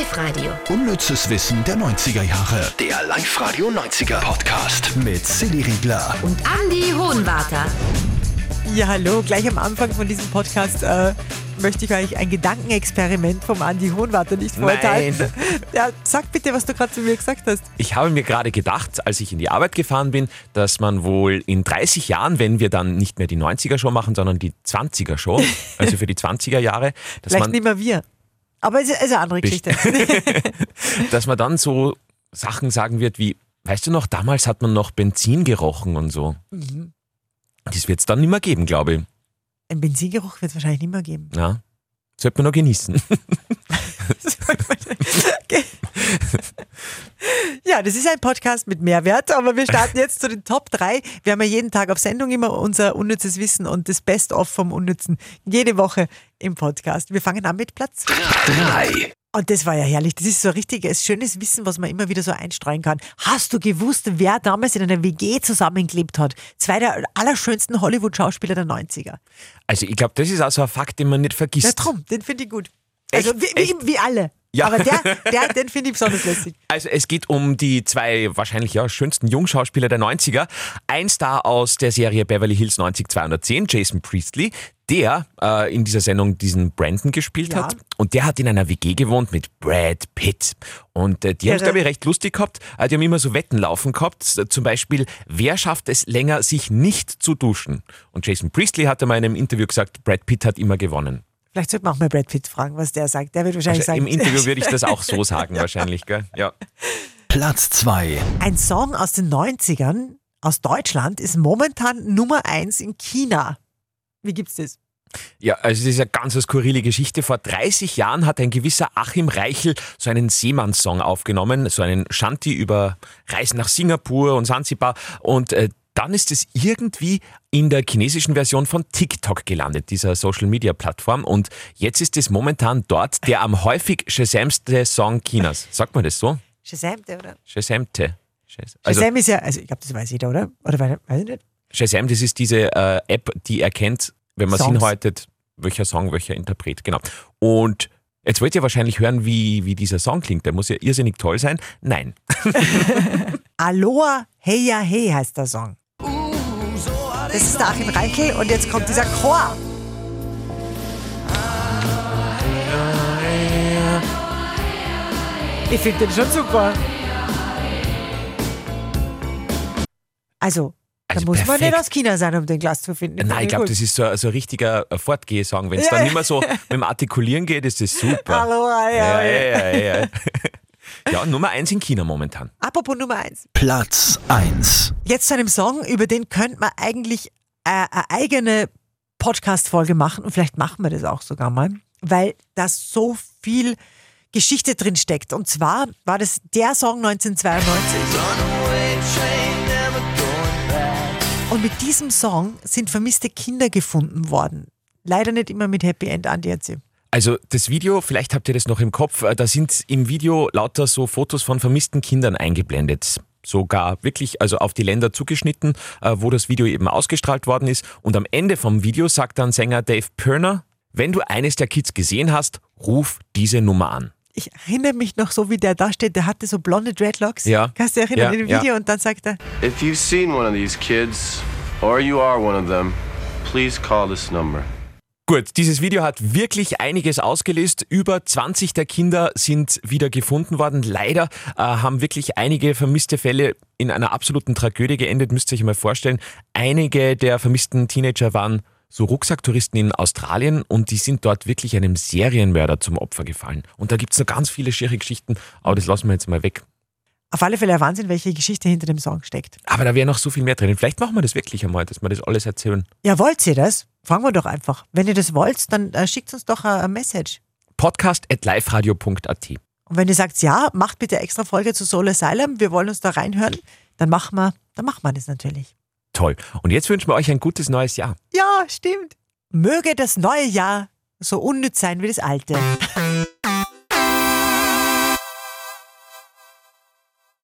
Live-Radio. Unnützes Wissen der 90er Jahre. Der Live-Radio 90er Podcast mit Silly Riegler. Und Andy Hohenwarter. Ja, hallo. Gleich am Anfang von diesem Podcast äh, möchte ich euch ein Gedankenexperiment vom Andi Hohenwarter nicht vorenthalten. Ja, sag bitte, was du gerade zu mir gesagt hast. Ich habe mir gerade gedacht, als ich in die Arbeit gefahren bin, dass man wohl in 30 Jahren, wenn wir dann nicht mehr die 90er-Show machen, sondern die 20er-Show, also für die 20er Jahre, dass Vielleicht man, nicht mehr wir. Aber es ist eine andere Geschichte. dass man dann so Sachen sagen wird wie, weißt du noch, damals hat man noch Benzin gerochen und so. Mhm. Das wird es dann nicht mehr geben, glaube ich. Ein Benzingeruch wird es wahrscheinlich nicht mehr geben. Ja. Sollte man noch genießen. Ja, das ist ein Podcast mit Mehrwert, aber wir starten jetzt zu den Top 3. Wir haben ja jeden Tag auf Sendung immer unser unnützes Wissen und das Best-of vom Unnützen. Jede Woche im Podcast. Wir fangen an mit Platz. 3. Und das war ja herrlich. Das ist so ein richtiges, schönes Wissen, was man immer wieder so einstreuen kann. Hast du gewusst, wer damals in einer WG zusammengelebt hat? Zwei der allerschönsten Hollywood-Schauspieler der 90er. Also ich glaube, das ist auch so ein Fakt, den man nicht vergisst. Ja, drum, den finde ich gut. Also Echt? wie, wie, Echt? wie alle. Ja. Aber der, der, den finde ich besonders lässig. Also es geht um die zwei wahrscheinlich ja schönsten Jungschauspieler der 90er. Ein Star aus der Serie Beverly Hills 90210, Jason Priestley, der äh, in dieser Sendung diesen Brandon gespielt Ja. hat. Und der hat in einer WG gewohnt mit Brad Pitt. Und äh, die haben es, glaube ich, recht lustig gehabt. Äh, die haben immer so Wetten laufen gehabt. Äh, Zum Beispiel, wer schafft es länger, sich nicht zu duschen? Und Jason Priestley hat in einem Interview gesagt, Brad Pitt hat immer gewonnen. Vielleicht sollte man auch mal Brad Pitt fragen, was der sagt. Der wird wahrscheinlich Also sagen. Im Interview würde ich das auch so sagen, wahrscheinlich, gell? Ja. Platz 2. Ein Song aus den 90ern aus Deutschland ist momentan Nummer eins in China. Wie gibt's das? Ja, also das ist eine ganz skurrile Geschichte. Vor 30 Jahren hat ein gewisser Achim Reichel so einen Seemannssong aufgenommen, so einen Shanty über Reisen nach Singapur und Sansibar und äh, dann ist es irgendwie in der chinesischen Version von TikTok gelandet, dieser Social-Media-Plattform. Und jetzt ist es momentan dort der am häufig Shasamste Song Chinas. Sagt man das so? Shazam, der, oder? Shasamte. Shaz- Also Shazam ist ja, also ich glaube, das weiß jeder, oder? Oder weiß weiß ich nicht? Shazam, das ist diese äh, App, die erkennt, wenn man Songs. hinhaltet, welcher Song, welcher Interpret, genau. Und jetzt wollt ihr wahrscheinlich hören, wie, wie dieser Song klingt. Der muss ja irrsinnig toll sein. Nein. Aloha Heya Hey heißt der Song. Das ist der Achim Reichel und jetzt kommt dieser Chor. Ich finde den schon super. Also, da Also muss man perfekt. nicht aus China sein, um den Glas zu finden. Nein, ich glaube, das ist so, so ein richtiger äh, Fortgehsong. Wenn es Ja. dann nicht mehr so mit dem Artikulieren geht, ist das super. Aloha Ja, ja, Hey. ja, ja. Ja, Nummer eins in China momentan. Apropos Nummer eins. Platz 1. Jetzt zu einem Song, über den könnte man eigentlich äh, eine eigene Podcast-Folge machen und vielleicht machen wir das auch sogar mal, weil da so viel Geschichte drin steckt. Und zwar war das der Song 1992. Und mit diesem Song sind vermisste Kinder gefunden worden. Leider nicht immer mit Happy End, Andi erzähl. Also das Video, vielleicht habt ihr das noch im Kopf, äh, da sind im Video lauter so Fotos von vermissten Kindern eingeblendet. Sogar wirklich, also auf die Länder zugeschnitten, äh, wo das Video eben ausgestrahlt worden ist. Und am Ende vom Video sagt dann Sänger Dave Pirner, wenn du eines der Kids gesehen hast, ruf diese Nummer an. Ich erinnere mich noch so, wie der da steht, der hatte so blonde Dreadlocks. Ja. Kannst du dich erinnern Ja, in dem ja. Video? Und dann sagt er, If you've seen one of these kids, or you are one of them, please call this number. Gut, dieses Video hat wirklich einiges ausgelöst. Über 20 der Kinder sind wieder gefunden worden. Leider äh, haben wirklich einige vermisste Fälle in einer absoluten Tragödie geendet, müsst ihr euch mal vorstellen. Einige der vermissten Teenager waren so Rucksacktouristen in Australien und die sind dort wirklich einem Serienmörder zum Opfer gefallen. Und da gibt's noch ganz viele schiere Geschichten, aber das lassen wir jetzt mal weg. auf alle Fälle ein Wahnsinn, welche Geschichte hinter dem Song steckt. Aber da wäre noch so viel mehr drin. Vielleicht machen wir das wirklich einmal, dass wir das alles erzählen. Ja, wollt ihr das? Fragen wir doch einfach. Wenn ihr das wollt, dann äh, schickt uns doch eine Message. Podcast at liveradio.at. Und wenn ihr sagt, ja, macht bitte extra Folge zu Soul Asylum, wir wollen uns da reinhören, dann machen wir, dann machen wir das natürlich. Toll. Und jetzt wünschen wir euch ein gutes neues Jahr. Ja, stimmt. Möge das neue Jahr so unnütz sein wie das alte.